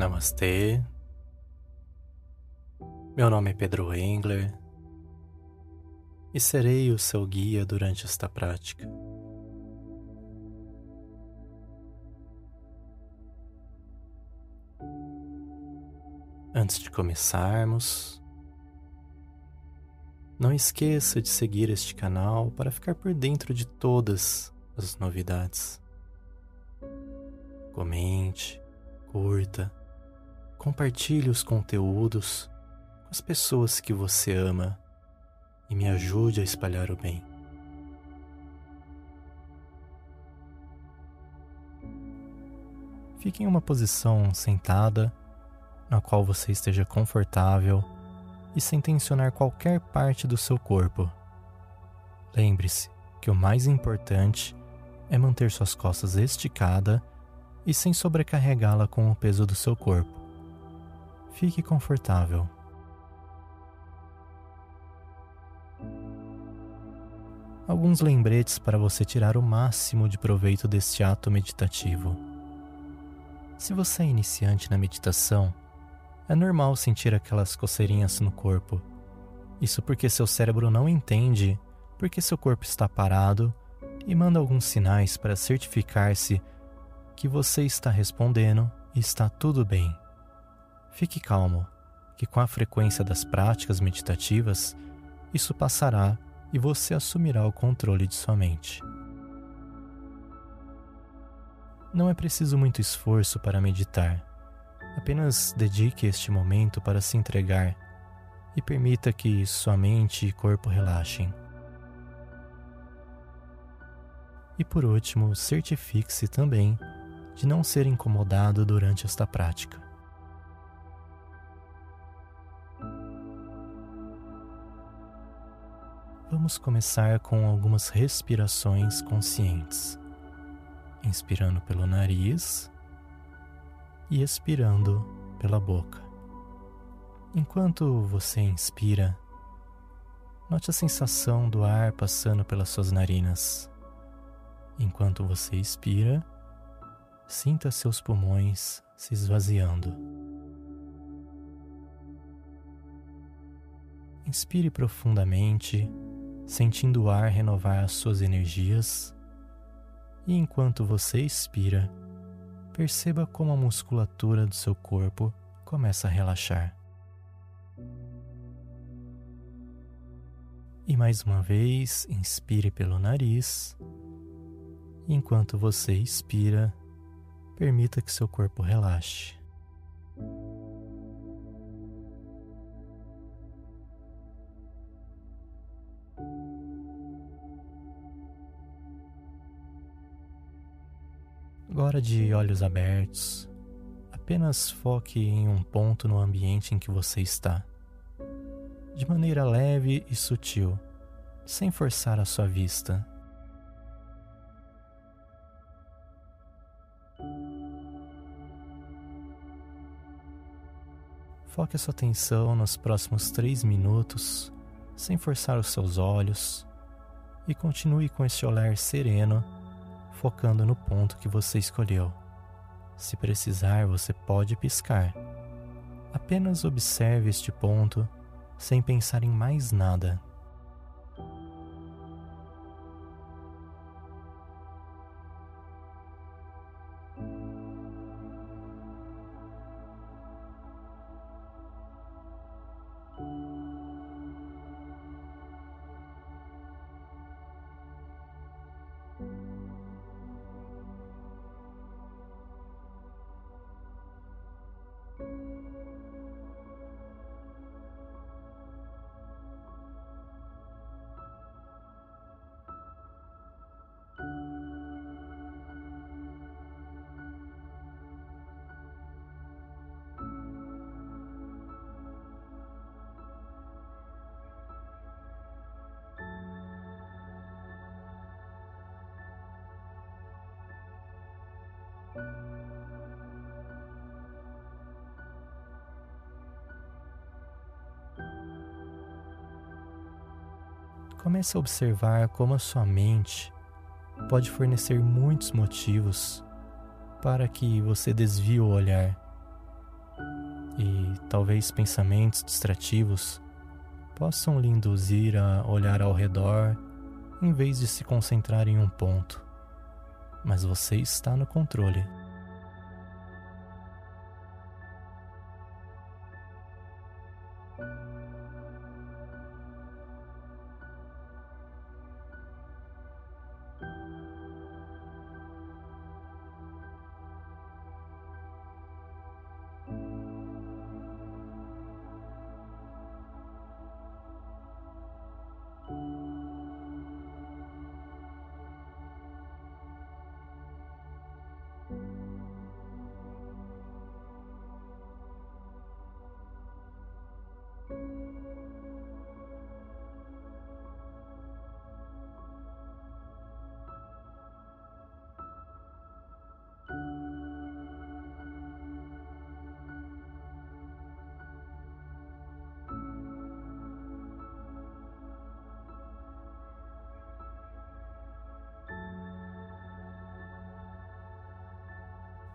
Namastê. Meu nome é Pedro Engler e serei o seu guia durante esta prática. Antes de começarmos, não esqueça de seguir este canal para ficar por dentro de todas as novidades. Comente, curta, compartilhe os conteúdos com as pessoas que você ama e me ajude a espalhar o bem. Fique em uma posição sentada na qual você esteja confortável e sem tensionar qualquer parte do seu corpo. Lembre-se que o mais importante é manter suas costas esticadas e sem sobrecarregá-la com o peso do seu corpo. Fique confortável. Alguns lembretes para você tirar o máximo de proveito deste ato meditativo. Se você é iniciante na meditação, é normal sentir aquelas coceirinhas no corpo. Isso porque seu cérebro não entende porque seu corpo está parado e manda alguns sinais para certificar-se que você está respondendo e está tudo bem. Fique calmo, que com a frequência das práticas meditativas, isso passará e você assumirá o controle de sua mente. Não é preciso muito esforço para meditar. Apenas dedique este momento para se entregar e permita que sua mente e corpo relaxem. E por último, certifique-se também de não ser incomodado durante esta prática. Vamos começar com algumas respirações conscientes. Inspirando pelo nariz e expirando pela boca. Enquanto você inspira, note a sensação do ar passando pelas suas narinas. Enquanto você expira, Sinta seus pulmões se esvaziando. Inspire profundamente, sentindo o ar renovar as suas energias. E enquanto você expira, perceba como a musculatura do seu corpo começa a relaxar. E mais uma vez, inspire pelo nariz. Enquanto você expira, permita que seu corpo relaxe. Agora, de olhos abertos, apenas foque em um ponto no ambiente em que você está, de maneira leve e sutil, sem forçar a sua vista. Foque a sua atenção nos próximos três minutos, sem forçar os seus olhos, e continue com esse olhar sereno, focando no ponto que você escolheu. Se precisar, você pode piscar. Apenas observe este ponto sem pensar em mais nada. Comece a observar como a sua mente pode fornecer muitos motivos para que você desvie o olhar e talvez pensamentos distrativos possam lhe induzir a olhar ao redor em vez de se concentrar em um ponto. Mas você está no controle.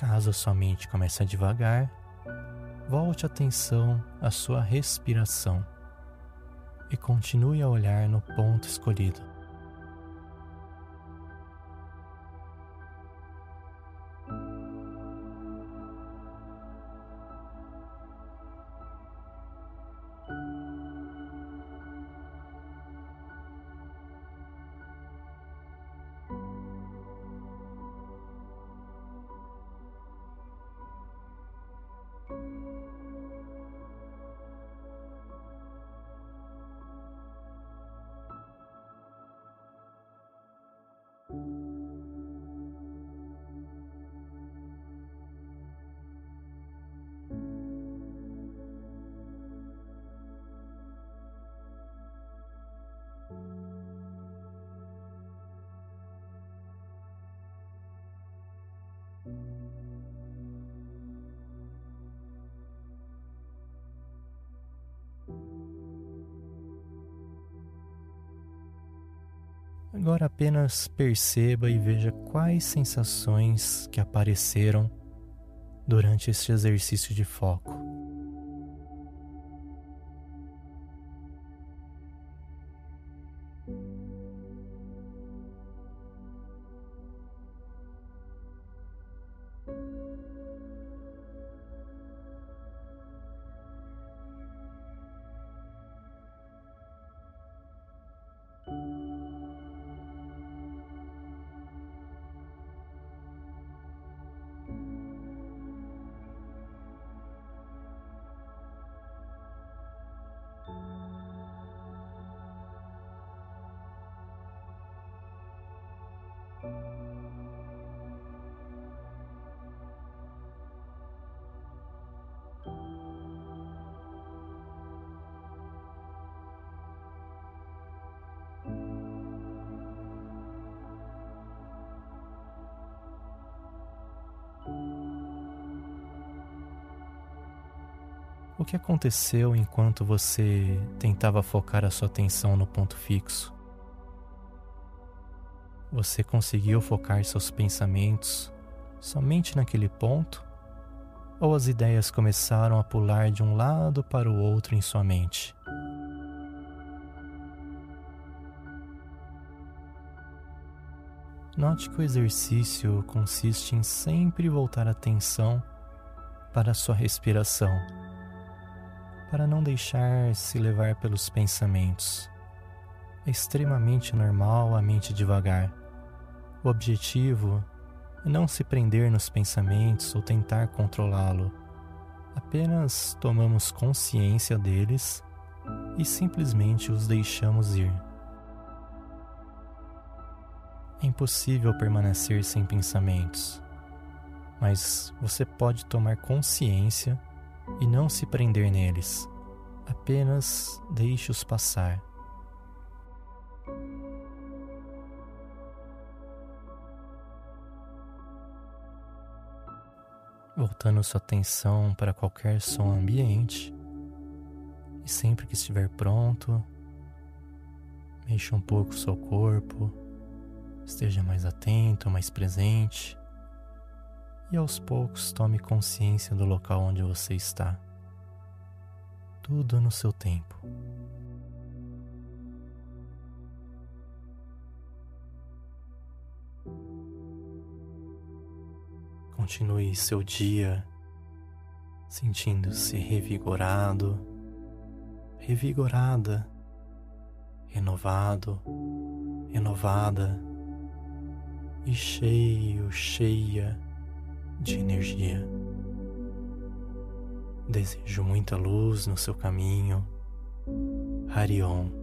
Caso sua mente comece a devagar, volte atenção à sua respiração e continue a olhar no ponto escolhido. Agora apenas perceba e veja quais sensações que apareceram durante este exercício de foco. O que aconteceu enquanto você tentava focar a sua atenção no ponto fixo? Você conseguiu focar seus pensamentos somente naquele ponto? Ou as ideias começaram a pular de um lado para o outro em sua mente? Note que o exercício consiste em sempre voltar a atenção para a sua respiração para não deixar se levar pelos pensamentos. É extremamente normal a mente devagar. O objetivo é não se prender nos pensamentos ou tentar controlá-lo. Apenas tomamos consciência deles e simplesmente os deixamos ir. É impossível permanecer sem pensamentos, mas você pode tomar consciência e não se prender neles. Apenas deixe-os passar. Voltando sua atenção para qualquer som ambiente, e sempre que estiver pronto, mexa um pouco o seu corpo, esteja mais atento, mais presente e aos poucos tome consciência do local onde você está. tudo no seu tempo. Continue seu dia sentindo-se revigorado, revigorada, renovado, renovada e cheio, cheia de energia. Desejo muita luz no seu caminho. Harion.